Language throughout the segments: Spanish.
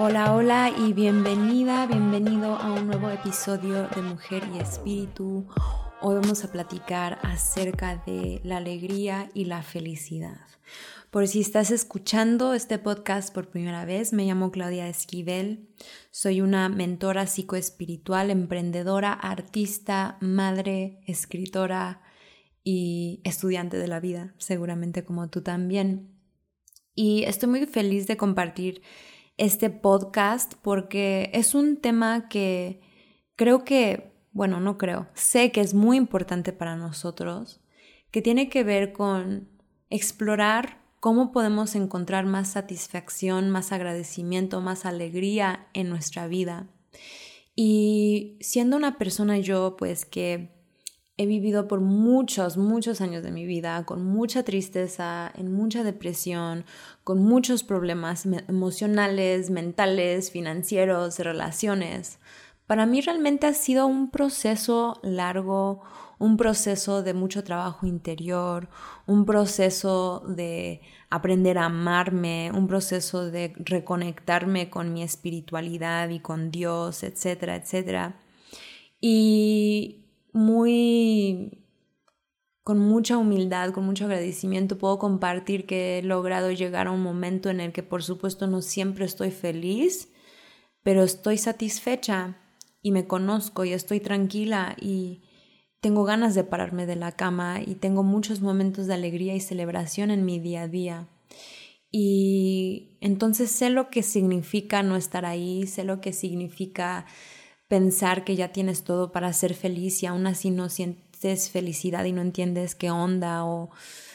Hola, hola y bienvenida, bienvenido a un nuevo episodio de Mujer y Espíritu. Hoy vamos a platicar acerca de la alegría y la felicidad. Por si estás escuchando este podcast por primera vez, me llamo Claudia Esquivel. Soy una mentora psicoespiritual, emprendedora, artista, madre, escritora y estudiante de la vida, seguramente como tú también. Y estoy muy feliz de compartir este podcast porque es un tema que creo que, bueno, no creo, sé que es muy importante para nosotros, que tiene que ver con explorar cómo podemos encontrar más satisfacción, más agradecimiento, más alegría en nuestra vida. Y siendo una persona yo, pues que he vivido por muchos, muchos años de mi vida con mucha tristeza, en mucha depresión, con muchos problemas emocionales, mentales, financieros, relaciones. Para mí realmente ha sido un proceso largo, un proceso de mucho trabajo interior, un proceso de aprender a amarme, un proceso de reconectarme con mi espiritualidad y con Dios, etcétera, etcétera. Y muy con mucha humildad, con mucho agradecimiento, puedo compartir que he logrado llegar a un momento en el que por supuesto no siempre estoy feliz, pero estoy satisfecha y me conozco y estoy tranquila y tengo ganas de pararme de la cama y tengo muchos momentos de alegría y celebración en mi día a día. Y entonces sé lo que significa no estar ahí, sé lo que significa pensar que ya tienes todo para ser feliz y aún así no sientes felicidad y no entiendes qué onda o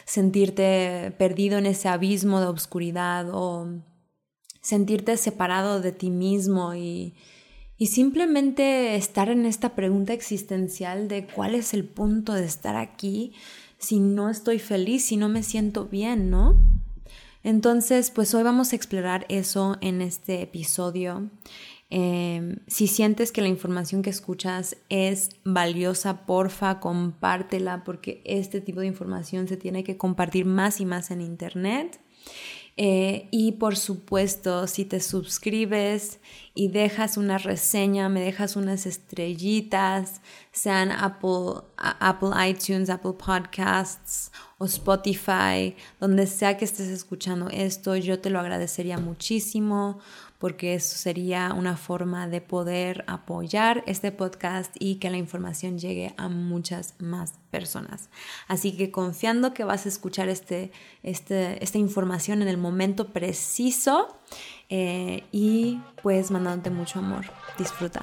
sentirte perdido en ese abismo de oscuridad o sentirte separado de ti mismo y, y simplemente estar en esta pregunta existencial de cuál es el punto de estar aquí si no estoy feliz, si no me siento bien, ¿no? Entonces, pues hoy vamos a explorar eso en este episodio. Em, si sientes que la información que escuchas es valiosa, porfa, compártela porque este tipo de información se tiene que compartir más y más en Internet. Eh, y por supuesto, si te suscribes y dejas una reseña, me dejas unas estrellitas, sean Apple, Apple iTunes, Apple Podcasts o Spotify, donde sea que estés escuchando esto, yo te lo agradecería muchísimo porque eso sería una forma de poder apoyar este podcast y que la información llegue a muchas más personas. Así que confiando que vas a escuchar este, este esta información en el momento preciso eh, y pues mandándote mucho amor. Disfruta.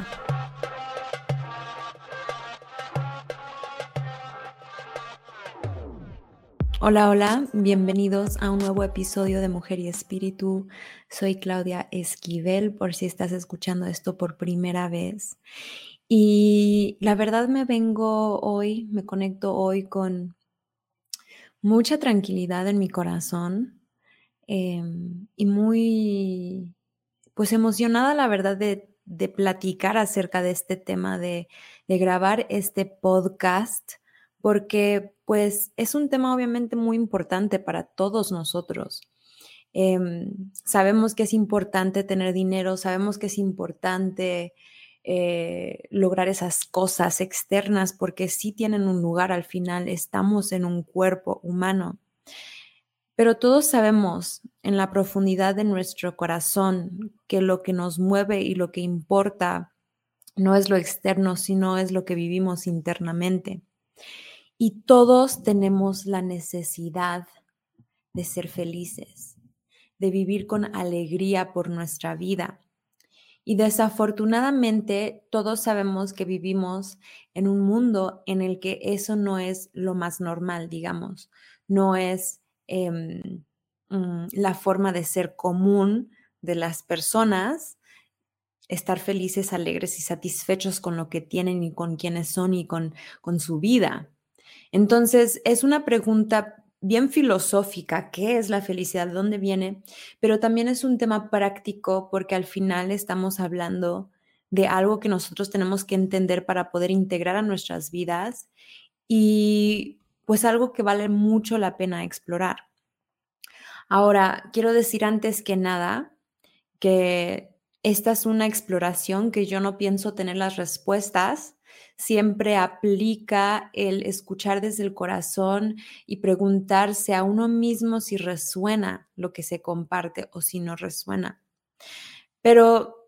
Hola, hola, bienvenidos a un nuevo episodio de Mujer y Espíritu. Soy Claudia Esquivel, por si estás escuchando esto por primera vez. Y la verdad me vengo hoy, me conecto hoy con mucha tranquilidad en mi corazón em, y muy, pues emocionada la verdad de, platicar acerca de este tema, de, de grabar este podcast porque pues es un tema obviamente muy importante para todos nosotros. Em, sabemos que es importante tener dinero, sabemos que es importante eh, lograr esas cosas externas porque sí tienen un lugar al final, estamos en un cuerpo humano. Pero todos sabemos en la profundidad de nuestro corazón que lo que nos mueve y lo que importa no es lo externo, sino es lo que vivimos internamente. Y todos tenemos la necesidad de ser felices, de vivir con alegría por nuestra vida. Y desafortunadamente todos sabemos que vivimos en un mundo en el que eso no es lo más normal, digamos, no es em, mm, la forma de ser común de las personas, estar felices, alegres y satisfechos con lo que tienen y con quienes son y con, con su vida. Entonces, es una pregunta bien filosófica, ¿qué es la felicidad? ¿De dónde viene? Pero también es un tema práctico porque al final estamos hablando de algo que nosotros tenemos que entender para poder integrar a nuestras vidas y pues algo que vale mucho la pena explorar. Ahora, quiero decir antes que nada que esta es una exploración que yo no pienso tener las respuestas. Siempre aplica el escuchar desde el corazón y preguntarse a uno mismo si resuena lo que se comparte o si no resuena. Pero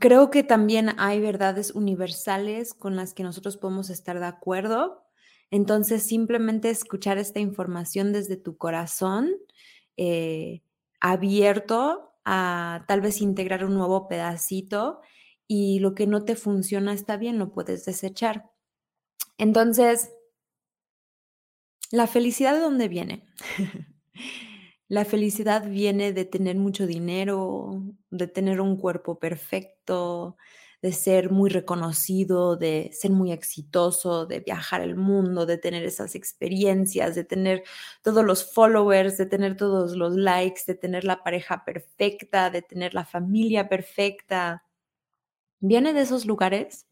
creo que también hay verdades universales con las que nosotros podemos estar de acuerdo. Entonces, simplemente escuchar esta información desde tu corazón, eh, abierto a tal vez integrar un nuevo pedacito y lo que no te funciona está bien, lo puedes desechar. Entonces, ¿la felicidad de dónde viene? La felicidad viene de tener mucho dinero, de tener un cuerpo perfecto, de ser muy reconocido, de ser muy exitoso, de viajar el mundo, de tener esas experiencias, de tener todos los followers, de tener todos los likes, de tener la pareja perfecta, de tener la familia perfecta. ¿Viene de esos lugares?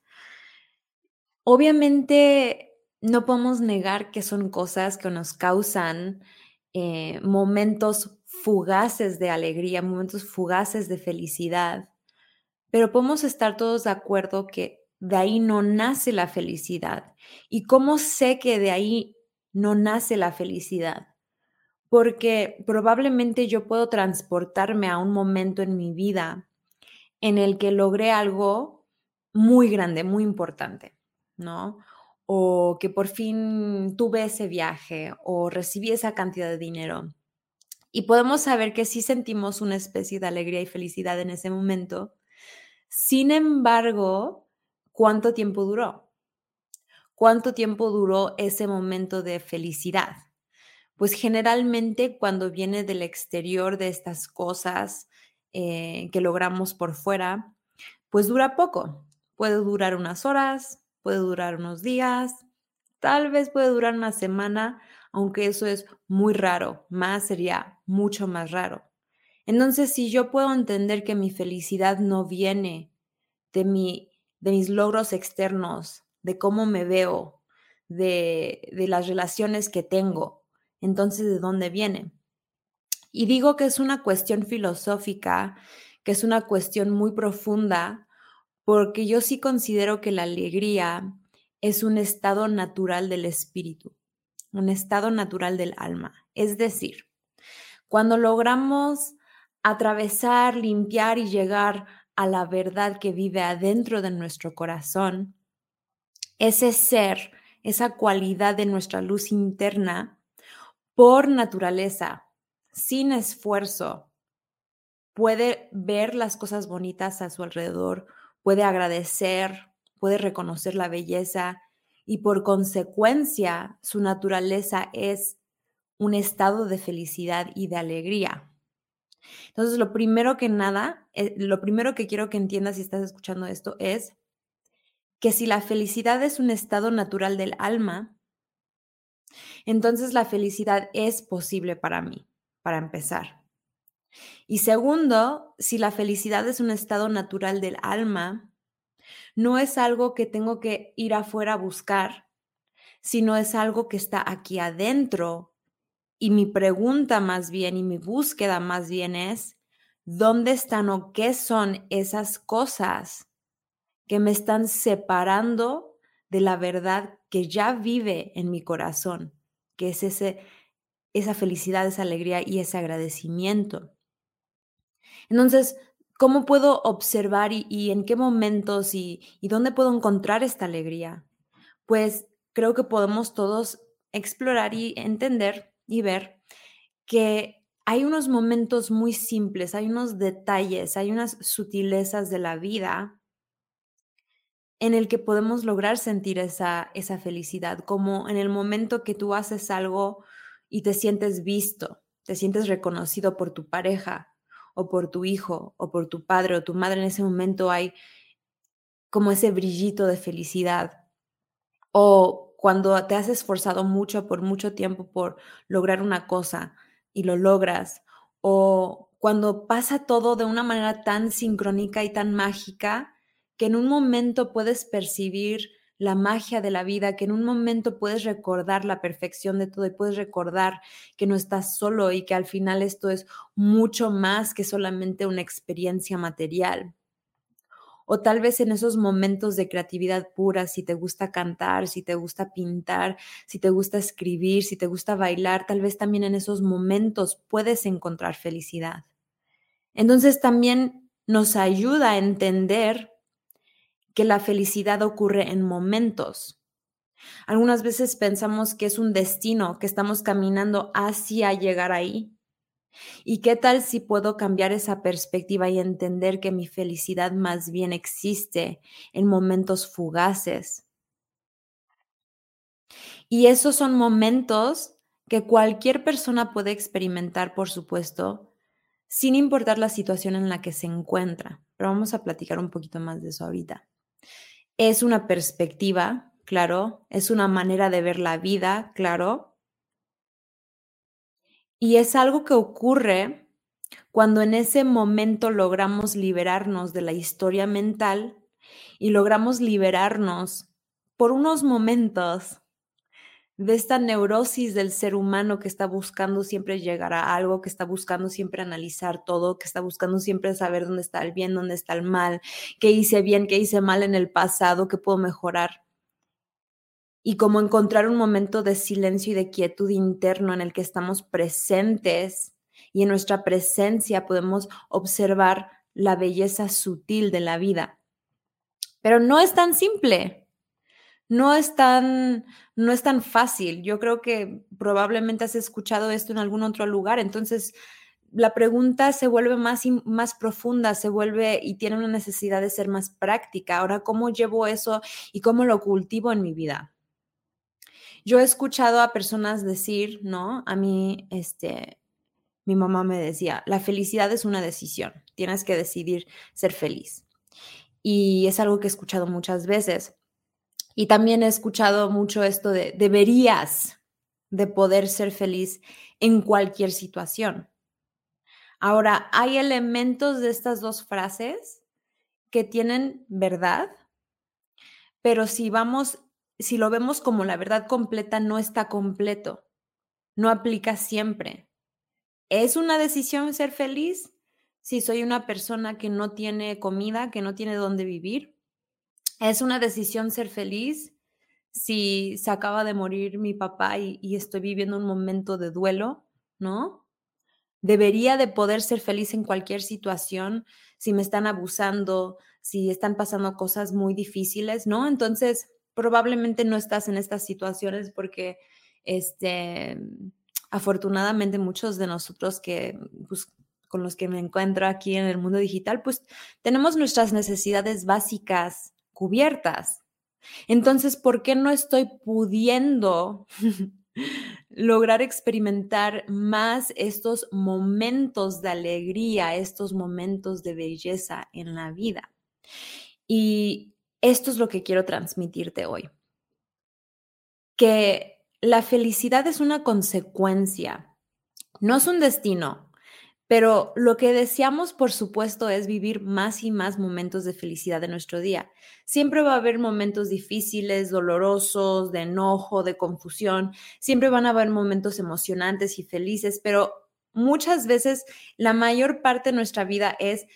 Obviamente no podemos negar que son cosas que nos causan eh, momentos fugaces de alegría, momentos fugaces de felicidad, pero podemos estar todos de acuerdo que de ahí no nace la felicidad. ¿Y cómo sé que de ahí no nace la felicidad? Porque probablemente yo puedo transportarme a un momento en mi vida en el que logré algo muy grande, muy importante, ¿no? o que por fin tuve ese viaje o recibí esa cantidad de dinero. Y podemos saber que sí sentimos una especie de alegría y felicidad en ese momento. Sin embargo, ¿cuánto tiempo duró? ¿Cuánto tiempo duró ese momento de felicidad? Pues generalmente cuando viene del exterior de estas cosas eh, que logramos por fuera, pues dura poco. Puede durar unas horas, puede durar unos días, tal vez puede durar una semana, aunque eso es muy raro, más sería mucho más raro. Entonces, si yo puedo entender que mi felicidad no viene de, mi, de mis logros externos, de cómo me veo, de, de las relaciones que tengo, entonces, ¿de dónde viene? Y digo que es una cuestión filosófica, que es una cuestión muy profunda, porque yo sí considero que la alegría es un estado natural del espíritu, un estado natural del alma. Es decir, cuando logramos atravesar, limpiar y llegar a la verdad que vive adentro de nuestro corazón, ese ser, esa cualidad de nuestra luz interna, por naturaleza, sin esfuerzo, puede ver las cosas bonitas a su alrededor, puede agradecer, puede reconocer la belleza y por consecuencia su naturaleza es un estado de felicidad y de alegría. Entonces, lo primero que nada, eh, lo primero que quiero que entiendas si estás escuchando esto es que si la felicidad es un estado natural del alma, entonces la felicidad es posible para mí, para empezar. Y segundo, si la felicidad es un estado natural del alma, no es algo que tengo que ir afuera a buscar, sino es algo que está aquí adentro. Y mi pregunta más bien y mi búsqueda más bien es, ¿dónde están o qué son esas cosas que me están separando de la verdad que ya vive en mi corazón, que es ese, esa felicidad, esa alegría y ese agradecimiento? Entonces, ¿cómo puedo observar y, en qué momentos y, y dónde puedo encontrar esta alegría? Pues creo que podemos todos explorar y entender y ver que hay unos momentos muy simples, hay unos detalles, hay unas sutilezas de la vida en el que podemos lograr sentir esa, esa felicidad, como en el momento que tú haces algo y te sientes visto, te sientes reconocido por tu pareja, o por tu hijo o por tu padre o tu madre en ese momento hay como ese brillito de felicidad. O cuando te has esforzado mucho por mucho tiempo por lograr una cosa y lo logras. O cuando pasa todo de una manera tan sincrónica y tan mágica que en un momento puedes percibir la magia de la vida, que en un momento puedes recordar la perfección de todo y puedes recordar que no estás solo y que al final esto es mucho más que solamente una experiencia material. O tal vez en esos momentos de creatividad pura, si te gusta cantar, si te gusta pintar, si te gusta escribir, si te gusta bailar, tal vez también en esos momentos puedes encontrar felicidad. Entonces también nos ayuda a entender que la felicidad ocurre en momentos. Algunas veces pensamos que es un destino, que estamos caminando hacia llegar ahí. ¿Y qué tal si puedo cambiar esa perspectiva y entender que mi felicidad más bien existe en momentos fugaces? Y esos son momentos que cualquier persona puede experimentar, por supuesto, sin importar la situación en la que se encuentra. Pero vamos a platicar un poquito más de eso ahorita. Es una perspectiva, claro, es una manera de ver la vida, claro. Y es algo que ocurre cuando en ese momento logramos liberarnos de la historia mental y logramos liberarnos por unos momentos de esta neurosis del ser humano que está buscando siempre llegar a algo, que está buscando siempre analizar todo, que está buscando siempre saber dónde está el bien, dónde está el mal, qué hice bien, qué hice mal en el pasado, qué puedo mejorar. Y como encontrar un momento de silencio y de quietud interno en el que estamos presentes y en nuestra presencia podemos observar la belleza sutil de la vida. Pero no es tan simple no es tan, no es tan fácil. Yo creo que probablemente has escuchado esto en algún otro lugar. Entonces, la pregunta se vuelve más, más profunda, se vuelve y tiene una necesidad de ser más práctica. Ahora, ¿cómo llevo eso y cómo lo cultivo en mi vida? Yo he escuchado a personas decir, ¿no? A mí, este, mi mamá me decía, la felicidad es una decisión, tienes que decidir ser feliz. Y es algo que he escuchado muchas veces. Y también he escuchado mucho esto de deberías de poder ser feliz en cualquier situación. Ahora, hay elementos de estas dos frases que tienen verdad, pero si vamos, si lo vemos como la verdad completa, no está completo, no aplica siempre. ¿Es una decisión ser feliz? Si soy una persona que no tiene comida, que no tiene dónde vivir, es una decisión ser feliz si se acaba de morir mi papá y, estoy viviendo un momento de duelo, ¿no? Debería de poder ser feliz en cualquier situación, si me están abusando, si están pasando cosas muy difíciles, ¿no? Entonces, probablemente no estás en estas situaciones porque, este, afortunadamente muchos de nosotros que, pues, con los que me encuentro aquí en el mundo digital, pues tenemos nuestras necesidades básicas cubiertas. Entonces, ¿por qué no estoy pudiendo lograr experimentar más estos momentos de alegría, estos momentos de belleza en la vida? Y esto es lo que quiero transmitirte hoy. Que la felicidad es una consecuencia, no es un destino, pero lo que deseamos, por supuesto, es vivir más y más momentos de felicidad en nuestro día. Siempre va a haber momentos difíciles, dolorosos, de enojo, de confusión. Siempre van a haber momentos emocionantes y felices, pero muchas veces la mayor parte de nuestra vida es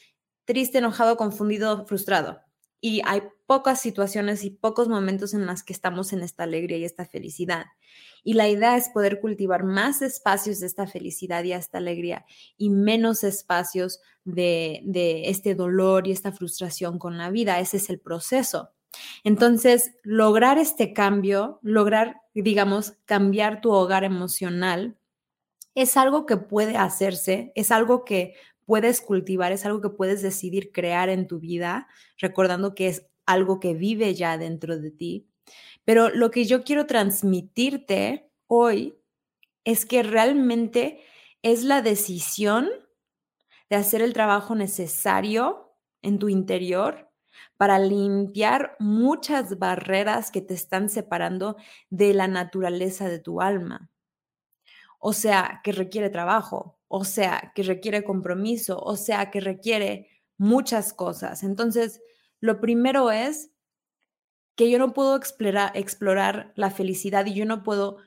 triste, enojado, confundido, frustrado. Y hay pocas situaciones y pocos momentos en los que estamos en esta alegría y esta felicidad. Y la idea es poder cultivar más espacios de esta felicidad y esta alegría y menos espacios de, de este dolor y esta frustración con la vida. Ese es el proceso. Entonces, lograr este cambio, lograr, digamos, cambiar tu hogar emocional, es algo que puede hacerse, es algo que puedes cultivar, es algo que puedes decidir crear en tu vida, recordando que es algo que vive ya dentro de ti. Pero lo que yo quiero transmitirte hoy es que realmente es la decisión de hacer el trabajo necesario en tu interior para limpiar muchas barreras que te están separando de la naturaleza de tu alma. O sea, que requiere trabajo, o sea, que requiere compromiso, o sea, que requiere muchas cosas. Entonces, lo primero es que yo no puedo explorar, la felicidad y yo no puedo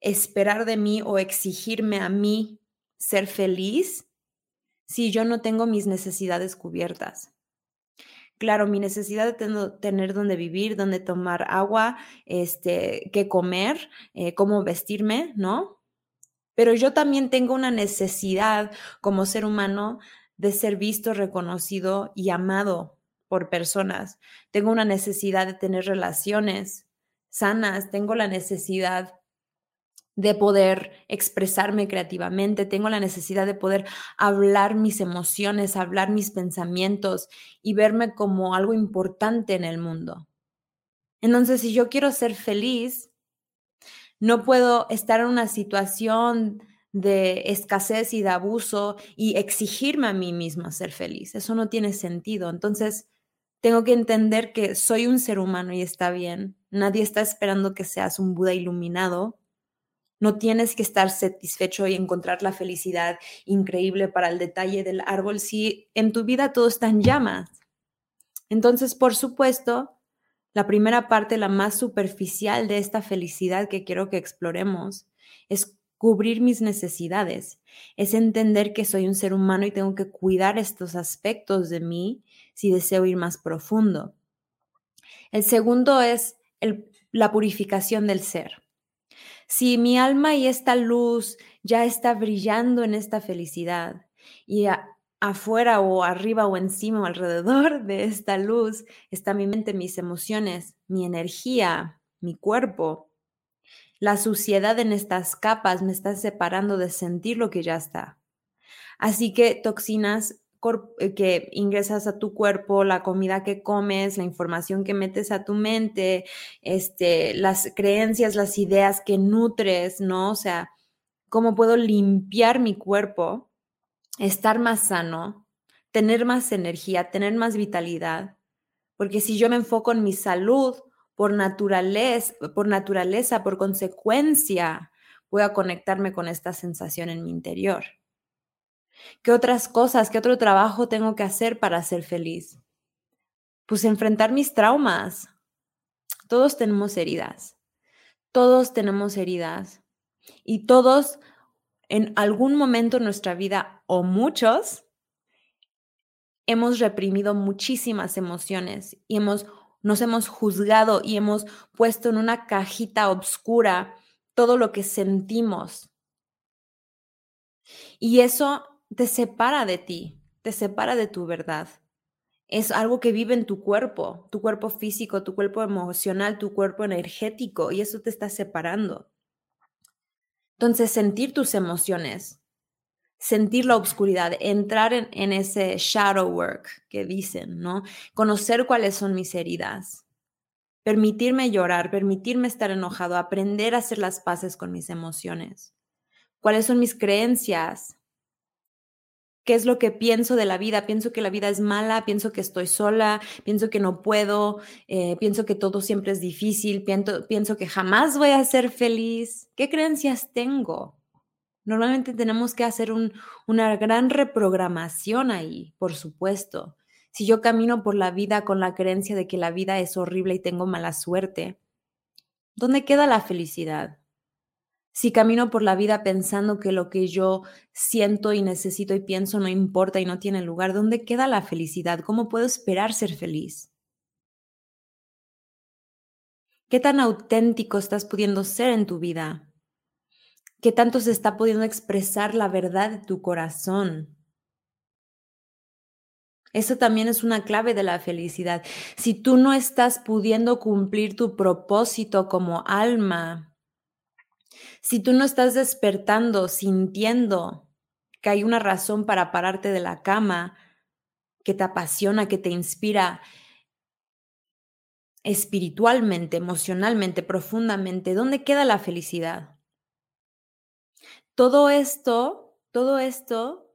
esperar de mí o exigirme a mí ser feliz si yo no tengo mis necesidades cubiertas. Claro, mi necesidad de tener donde vivir, donde tomar agua, este, qué comer, eh, cómo vestirme, ¿no? Pero yo también tengo una necesidad como ser humano de ser visto, reconocido y amado por personas. Tengo una necesidad de tener relaciones sanas, tengo la necesidad de poder expresarme creativamente, tengo la necesidad de poder hablar mis emociones, hablar mis pensamientos y verme como algo importante en el mundo. Entonces, si yo quiero ser feliz, no puedo estar en una situación de escasez y de abuso y exigirme a mí misma ser feliz. Eso no tiene sentido. Entonces, tengo que entender que soy un ser humano y está bien. Nadie está esperando que seas un Buda iluminado. No tienes que estar satisfecho y encontrar la felicidad increíble para el detalle del árbol si en tu vida todo está en llamas. Entonces, por supuesto, la primera parte, la más superficial de esta felicidad que quiero que exploremos, es cubrir mis necesidades, es entender que soy un ser humano y tengo que cuidar estos aspectos de mí si deseo ir más profundo. El segundo es la purificación del ser. Si mi alma y esta luz ya está brillando en esta felicidad y afuera o arriba o encima o alrededor de esta luz está mi mente, mis emociones, mi energía, mi cuerpo, la suciedad en estas capas me está separando de sentir lo que ya está. Así que toxinas eh, que ingresas a tu cuerpo, la comida que comes, la información que metes a tu mente, este, las creencias, las ideas que nutres, ¿no? O sea, cómo puedo limpiar mi cuerpo, estar más sano, tener más energía, tener más vitalidad. Porque si yo me enfoco en mi salud, por naturaleza, por naturaleza, por consecuencia, voy a conectarme con esta sensación en mi interior. ¿Qué otras cosas, qué otro trabajo tengo que hacer para ser feliz? Pues enfrentar mis traumas. Todos tenemos heridas. Todos tenemos heridas. Y todos en algún momento en nuestra vida, o muchos, hemos reprimido muchísimas emociones y hemos nos hemos juzgado y hemos puesto en una cajita oscura todo lo que sentimos. Y eso te separa de ti, te separa de tu verdad. Es algo que vive en tu cuerpo, tu cuerpo físico, tu cuerpo emocional, tu cuerpo energético, y eso te está separando. Entonces, sentir tus emociones, sentir la oscuridad, entrar en, ese shadow work que dicen, ¿no? Conocer cuáles son mis heridas, permitirme llorar, permitirme estar enojado, aprender a hacer las paces con mis emociones. ¿Cuáles son mis creencias? ¿Qué es lo que pienso de la vida? Pienso que la vida es mala, pienso que estoy sola, pienso que no puedo, eh, pienso que todo siempre es difícil, pienso, pienso que jamás voy a ser feliz. ¿Qué creencias tengo? Normalmente tenemos que hacer una gran reprogramación ahí, por supuesto. Si yo camino por la vida con la creencia de que la vida es horrible y tengo mala suerte, ¿dónde queda la felicidad? Si camino por la vida pensando que lo que yo siento y necesito y pienso no importa y no tiene lugar, ¿dónde queda la felicidad? ¿Cómo puedo esperar ser feliz? ¿Qué tan auténtico estás pudiendo ser en tu vida? ¿Qué tanto se está pudiendo expresar la verdad de tu corazón? Eso también es una clave de la felicidad. Si tú no estás pudiendo cumplir tu propósito como alma, si tú no estás despertando, sintiendo que hay una razón para pararte de la cama, que te apasiona, que te inspira espiritualmente, emocionalmente, profundamente, ¿dónde queda la felicidad? Todo esto, todo esto,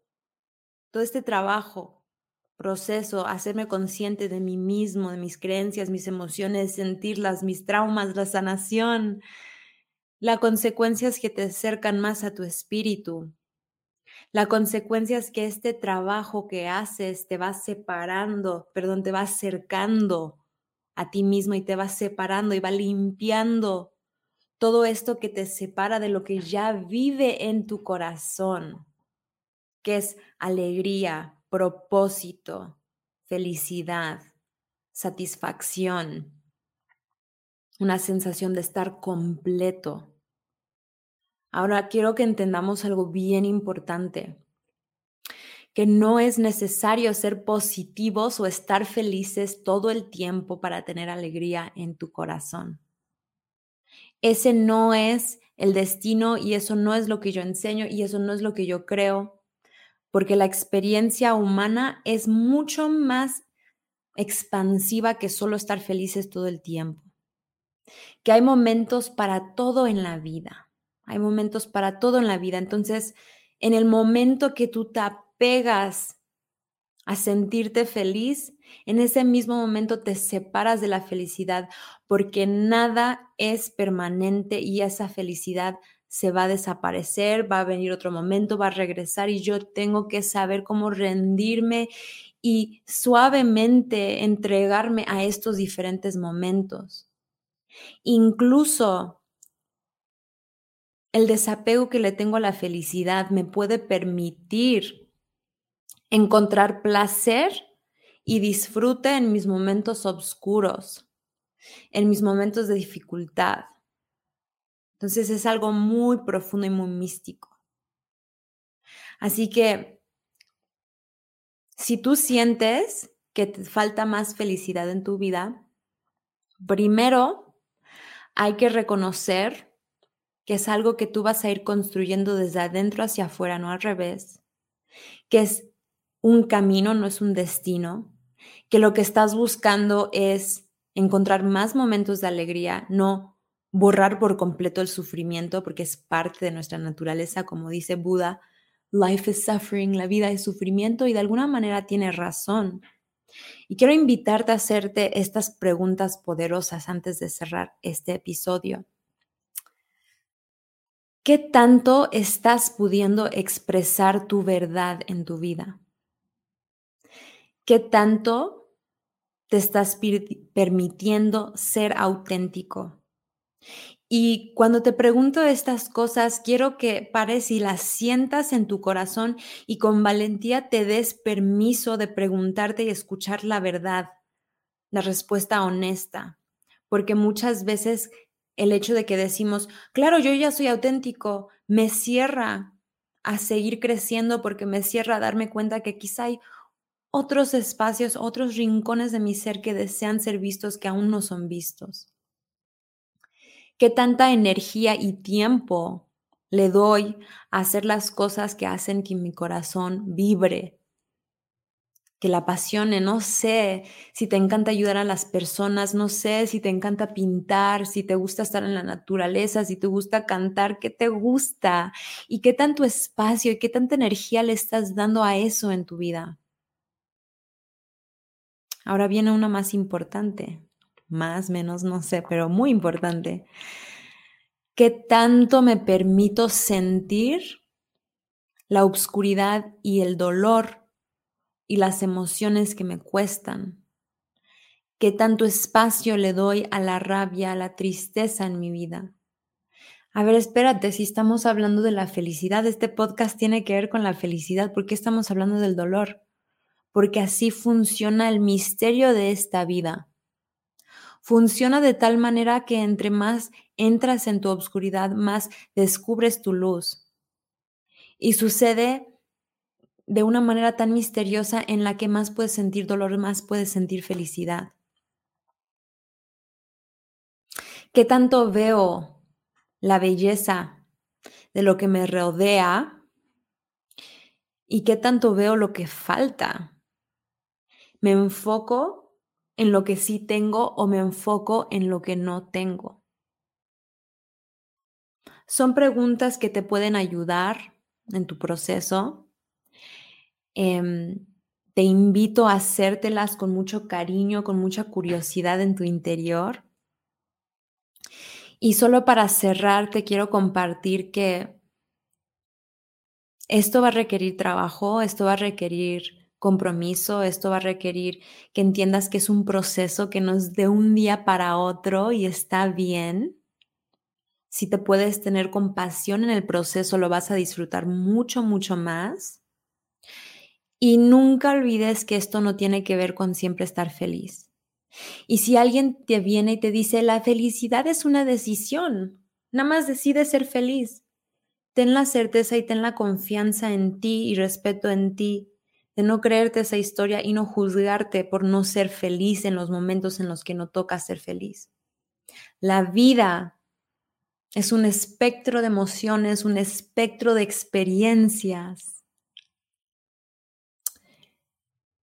todo este trabajo, proceso, hacerme consciente de mí mismo, de mis creencias, mis emociones, sentirlas, mis traumas, la sanación, la consecuencia es que te acercan más a tu espíritu. La consecuencia es que este trabajo que haces te va separando, perdón, te va acercando a ti mismo y te va separando y va limpiando todo esto que te separa de lo que ya vive en tu corazón, que es alegría, propósito, felicidad, satisfacción, una sensación de estar completo. Ahora quiero que entendamos algo bien importante, que no es necesario ser positivos o estar felices todo el tiempo para tener alegría en tu corazón. Ese no es el destino y eso no es lo que yo enseño y eso no es lo que yo creo, porque la experiencia humana es mucho más expansiva que solo estar felices todo el tiempo. Que hay momentos para todo en la vida. Hay momentos para todo en la vida. Entonces, en el momento que tú te apegas a sentirte feliz, en ese mismo momento te separas de la felicidad porque nada es permanente y esa felicidad se va a desaparecer, va a venir otro momento, va a regresar y yo tengo que saber cómo rendirme y suavemente entregarme a estos diferentes momentos. Incluso el desapego que le tengo a la felicidad me puede permitir encontrar placer y disfrute en mis momentos oscuros, en mis momentos de dificultad. Entonces es algo muy profundo y muy místico. Así que si tú sientes que te falta más felicidad en tu vida, primero hay que reconocer que es algo que tú vas a ir construyendo desde adentro hacia afuera, no al revés, que es un camino, no es un destino, que lo que estás buscando es encontrar más momentos de alegría, no borrar por completo el sufrimiento, porque es parte de nuestra naturaleza, como dice Buda, life is suffering, la vida es sufrimiento y de alguna manera tiene razón. Y quiero invitarte a hacerte estas preguntas poderosas antes de cerrar este episodio. ¿Qué tanto estás pudiendo expresar tu verdad en tu vida? ¿Qué tanto te estás permitiendo ser auténtico? Y cuando te pregunto estas cosas, quiero que pares y las sientas en tu corazón y con valentía te des permiso de preguntarte y escuchar la verdad, la respuesta honesta. Porque muchas veces el hecho de que decimos, claro, yo ya soy auténtico, me cierra a seguir creciendo porque me cierra a darme cuenta que quizá hay otros espacios, otros rincones de mi ser que desean ser vistos que aún no son vistos qué tanta energía y tiempo le doy a hacer las cosas que hacen que mi corazón vibre, que la apasione. No sé si te encanta ayudar a las personas, no sé si te encanta pintar, si te gusta estar en la naturaleza, si te gusta cantar, qué te gusta y qué tanto espacio y qué tanta energía le estás dando a eso en tu vida. Ahora viene una más importante más, menos, no sé, pero muy importante. ¿Qué tanto me permito sentir la obscuridad y el dolor y las emociones que me cuestan? ¿Qué tanto espacio le doy a la rabia, a la tristeza en mi vida? A ver, espérate, si estamos hablando de la felicidad, este podcast tiene que ver con la felicidad, ¿por qué estamos hablando del dolor? Porque así funciona el misterio de esta vida funciona de tal manera que entre más entras en tu obscuridad, más descubres tu luz. Y sucede de una manera tan misteriosa en la que más puedes sentir dolor, más puedes sentir felicidad. ¿Qué tanto veo la belleza de lo que me rodea? ¿Y qué tanto veo lo que falta? Me enfoco en lo que sí tengo o me enfoco en lo que no tengo? Son preguntas que te pueden ayudar en tu proceso. Em, te invito a hacértelas con mucho cariño, con mucha curiosidad en tu interior. Y solo para cerrar, te quiero compartir que esto va a requerir trabajo, esto va a requerir compromiso, esto va a requerir que entiendas que es un proceso que no es de un día para otro y está bien. Si te puedes tener compasión en el proceso, lo vas a disfrutar mucho, mucho más. Y nunca olvides que esto no tiene que ver con siempre estar feliz. Y si alguien te viene y te dice, la felicidad es una decisión, nada más decide ser feliz. Ten la certeza y ten la confianza en ti y respeto en ti, de no creerte esa historia y no juzgarte por no ser feliz en los momentos en los que no toca ser feliz. La vida es un espectro de emociones, un espectro de experiencias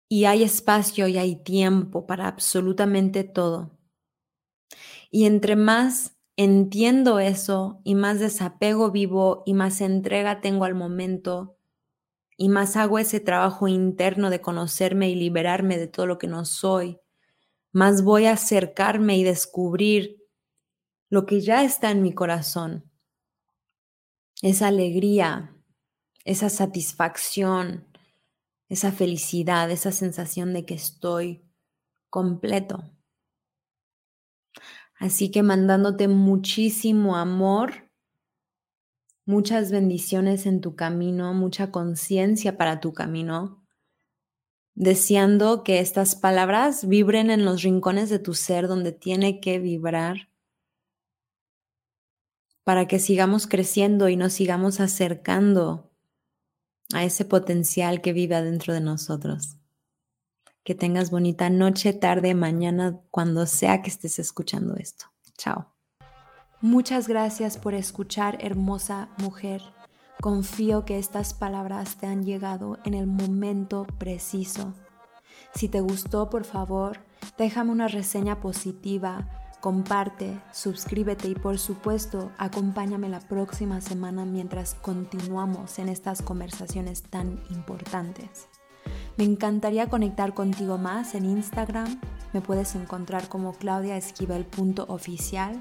y hay espacio y hay tiempo para absolutamente todo. Y entre más entiendo eso y más desapego vivo y más entrega tengo al momento y más hago ese trabajo interno de conocerme y liberarme de todo lo que no soy, más voy a acercarme y descubrir lo que ya está en mi corazón. Esa alegría, esa satisfacción, esa felicidad, esa sensación de que estoy completo. Así que mandándote muchísimo amor, muchas bendiciones en tu camino, mucha conciencia para tu camino, deseando que estas palabras vibren en los rincones de tu ser donde tiene que vibrar para que sigamos creciendo y nos sigamos acercando a ese potencial que vive adentro de nosotros. Que tengas bonita noche, tarde, mañana, cuando sea que estés escuchando esto. Chao. Muchas gracias por escuchar, hermosa mujer. Confío que estas palabras te han llegado en el momento preciso. Si te gustó, por favor, déjame una reseña positiva comparte, suscríbete y por supuesto acompáñame la próxima semana mientras continuamos en estas conversaciones tan importantes. Me encantaría conectar contigo más en Instagram. Me puedes encontrar como claudiaesquivel.oficial